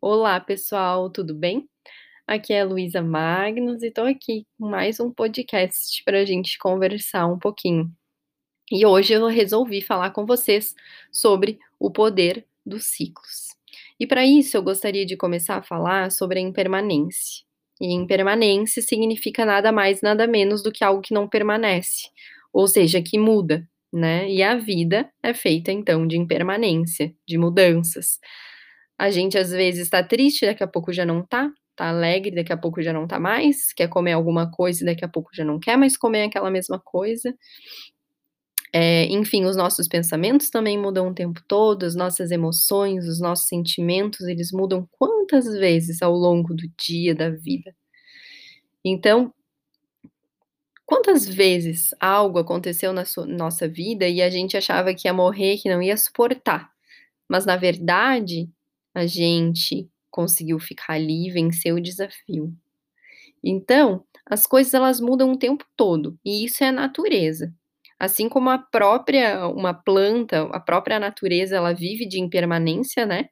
Olá, pessoal, tudo bem? Aqui é a Luísa Magnus e estou aqui com mais um podcast para a gente conversar um pouquinho. E hoje eu resolvi falar com vocês sobre o poder dos ciclos. E para isso eu gostaria de começar a falar sobre a impermanência. E impermanência significa nada mais, nada menos do que algo que não permanece, ou seja, que muda, né? E a vida é feita então de impermanência, de mudanças. A gente às vezes está triste, daqui a pouco já não tá, tá alegre, daqui a pouco já não tá mais, quer comer alguma coisa daqui a pouco já não quer mais comer aquela mesma coisa. É, enfim, os nossos pensamentos também mudam o tempo todo, as nossas emoções, os nossos sentimentos, eles mudam quantas vezes ao longo do dia, da vida. Então, quantas vezes algo aconteceu na sua, nossa vida e a gente achava que ia morrer, que não ia suportar, mas na verdade a gente conseguiu ficar ali e vencer o desafio. Então, as coisas elas mudam o tempo todo, e isso é a natureza. Assim como a própria uma planta, a própria natureza, ela vive de impermanência, né?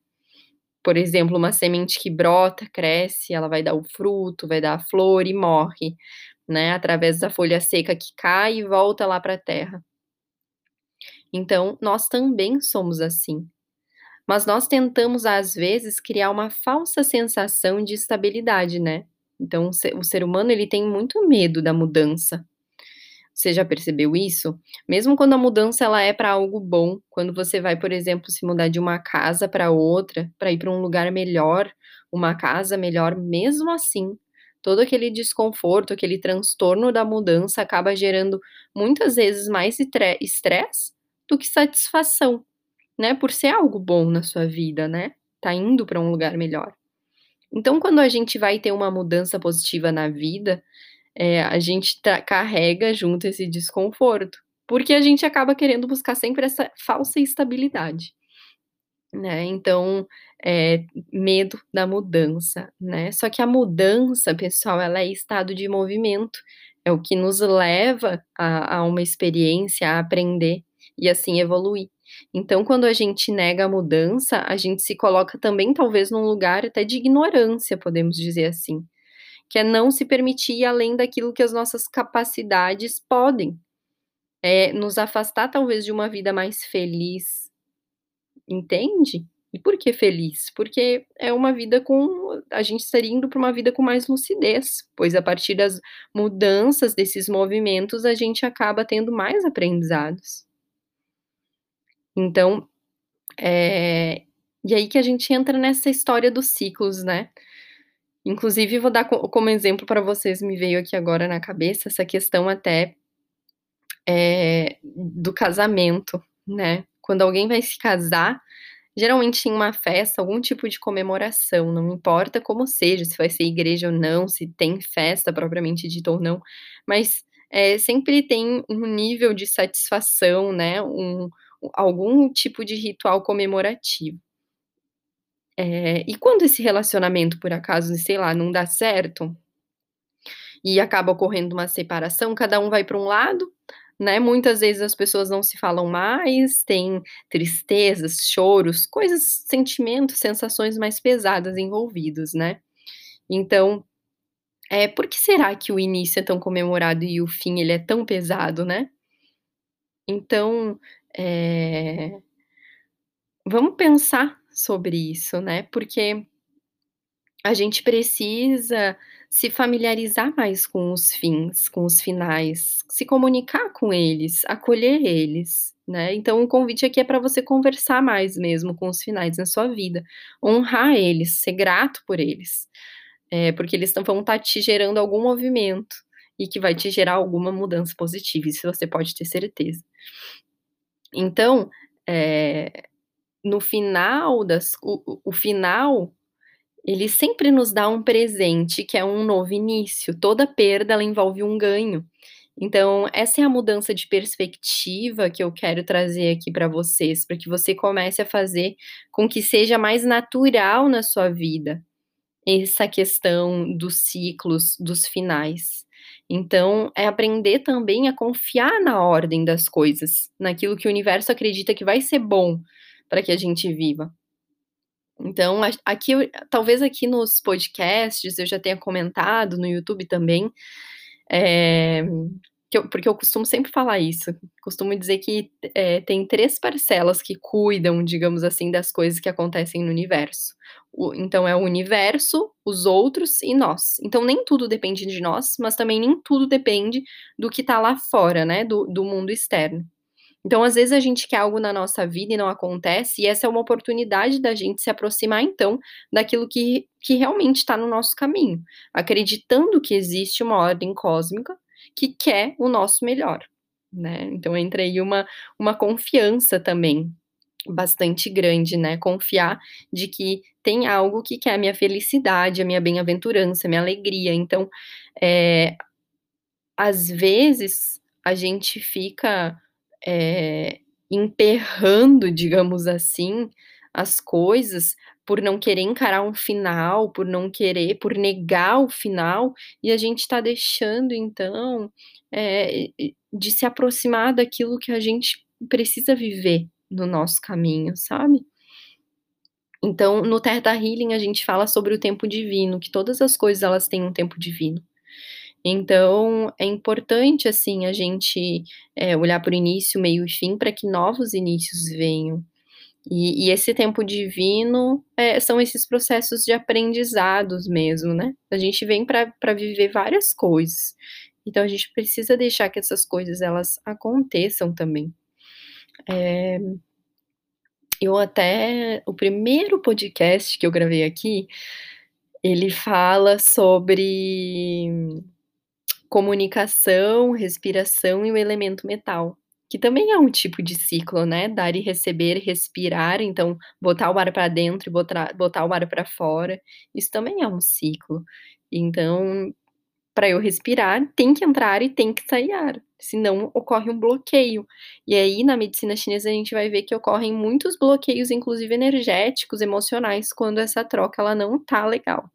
Por exemplo, uma semente que brota, cresce, ela vai dar o fruto, vai dar a flor e morre, né? Através da folha seca que cai e volta lá para a terra. Então, nós também somos assim mas nós tentamos, às vezes, criar uma falsa sensação de estabilidade, né? Então, o ser humano ele tem muito medo da mudança. Você já percebeu isso? Mesmo quando a mudança ela é para algo bom, quando você vai, por exemplo, se mudar de uma casa para outra, para ir para um lugar melhor, uma casa melhor, mesmo assim, todo aquele desconforto, aquele transtorno da mudança acaba gerando muitas vezes mais estresse do que satisfação né, por ser algo bom na sua vida, né? Tá indo para um lugar melhor. Então, quando a gente vai ter uma mudança positiva na vida, é, a gente carrega junto esse desconforto, porque a gente acaba querendo buscar sempre essa falsa estabilidade, né? Então, é, medo da mudança, né? Só que a mudança, pessoal, ela é estado de movimento, é o que nos leva a, a uma experiência, a aprender e assim evoluir. Então, quando a gente nega a mudança, a gente se coloca também, talvez, num lugar até de ignorância, podemos dizer assim, que é não se permitir ir além daquilo que as nossas capacidades podem, é nos afastar, talvez, de uma vida mais feliz, entende? E por que feliz? Porque é uma vida com. A gente estaria indo para uma vida com mais lucidez, pois a partir das mudanças desses movimentos a gente acaba tendo mais aprendizados. Então, é, e aí que a gente entra nessa história dos ciclos, né? Inclusive, vou dar como exemplo para vocês, me veio aqui agora na cabeça essa questão até é, do casamento, né? Quando alguém vai se casar, geralmente em uma festa, algum tipo de comemoração, não importa como seja, se vai ser igreja ou não, se tem festa propriamente dita ou não, mas é, sempre tem um nível de satisfação, né? Um, algum tipo de ritual comemorativo. É, e quando esse relacionamento, por acaso, sei lá, não dá certo, e acaba ocorrendo uma separação, cada um vai para um lado, né? Muitas vezes as pessoas não se falam mais, tem tristezas, choros, coisas, sentimentos, sensações mais pesadas envolvidos, né? Então, é, por que será que o início é tão comemorado e o fim ele é tão pesado, né? Então, é... Vamos pensar sobre isso, né? Porque a gente precisa se familiarizar mais com os fins, com os finais, se comunicar com eles, acolher eles, né? Então o convite aqui é para você conversar mais mesmo com os finais na sua vida, honrar eles, ser grato por eles, é, porque eles vão estar tá te gerando algum movimento e que vai te gerar alguma mudança positiva, isso você pode ter certeza. Então, é, no final das, o, o final ele sempre nos dá um presente que é um novo início. Toda perda ela envolve um ganho. Então, essa é a mudança de perspectiva que eu quero trazer aqui para vocês, para que você comece a fazer com que seja mais natural na sua vida essa questão dos ciclos, dos finais. Então, é aprender também a confiar na ordem das coisas, naquilo que o universo acredita que vai ser bom para que a gente viva. Então, aqui talvez aqui nos podcasts eu já tenha comentado, no YouTube também, que eu porque eu costumo sempre falar isso, costumo dizer que, eh, tem 3 parcelas que cuidam, digamos assim, das coisas que acontecem no universo. O então é o universo, os outros e nós. Então nem tudo depende de nós, mas também nem tudo depende do que tá lá fora, né, do do mundo externo. Então, às vezes, a gente quer algo na nossa vida e não acontece, e essa é uma oportunidade da gente se aproximar então, daquilo que que realmente tá no nosso caminho, acreditando que existe uma ordem cósmica que quer o nosso melhor, né. Então entra aí uma uma confiança também, bastante grande, né, confiar de que tem algo que quer a minha felicidade, a minha bem-aventurança, a minha alegria. Então, eh, às vezes, a gente fica, eh, emperrando, digamos assim, as coisas, por não querer encarar um final, por não querer por negar o final, e a gente tá deixando então, e de se aproximar daquilo que a gente precisa viver no nosso caminho, sabe. Então, no Theta Healing a gente fala sobre o tempo divino, que todas as coisas elas têm um tempo divino. Então, é importante, assim, a gente, eh, olhar para o início, meio e fim, pra que novos inícios venham. E e esse tempo divino, eh, são esses processos de aprendizados mesmo, né. A gente vem pra viver várias coisas, então a gente precisa deixar que essas coisas elas aconteçam também. Eh eu até o primeiro podcast que eu gravei aqui, ele fala sobre comunicação, respiração e o elemento metal, que também é um tipo de ciclo, né, dar e receber, respirar, então botar o ar pra dentro e botar botar o ar pra fora, isso também é um ciclo. Então, pra eu respirar, tem que entrar ar e tem que sair ar, senão ocorre um bloqueio. E aí na medicina chinesa a gente vai ver que ocorrem muitos bloqueios, inclusive energéticos, emocionais, quando essa troca ela não tá legal.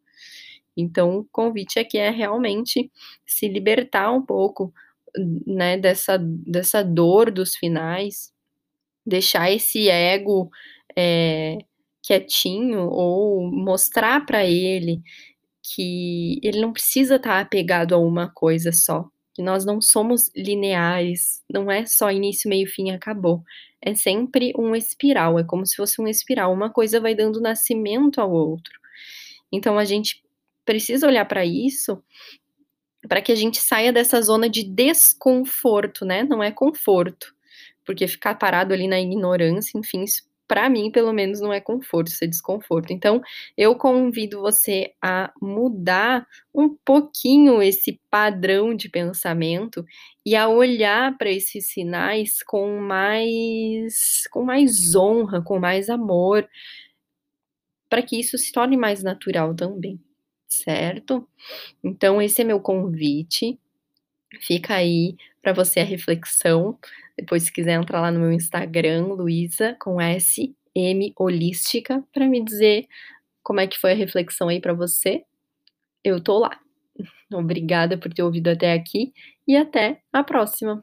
Então o convite aqui é realmente se libertar um pouco, né, dessa dessa dor dos finais, deixar esse ego, eh, quietinho ou mostrar pra ele que ele não precisa estar apegado a uma coisa só, que nós não somos lineares, não é só início, meio, fim acabou, é sempre um espiral, é como se fosse um espiral, uma coisa vai dando nascimento ao outro. Então a gente precisa olhar pra isso, pra que a gente saia dessa zona de desconforto, né, não é conforto, porque ficar parado ali na ignorância, enfim, isso pra mim pelo menos não é conforto, isso é desconforto. Então, eu convido você a mudar um pouquinho esse padrão de pensamento e a olhar pra esses sinais com mais com mais honra, com mais amor pra que isso se torne mais natural também, certo? Então esse é meu convite, fica aí pra você a reflexão, depois se quiser entrar lá no meu Instagram, Luiza com S, M holística, pra me dizer como é que foi a reflexão aí pra você, eu tô lá. Obrigada por ter ouvido até aqui e até a próxima.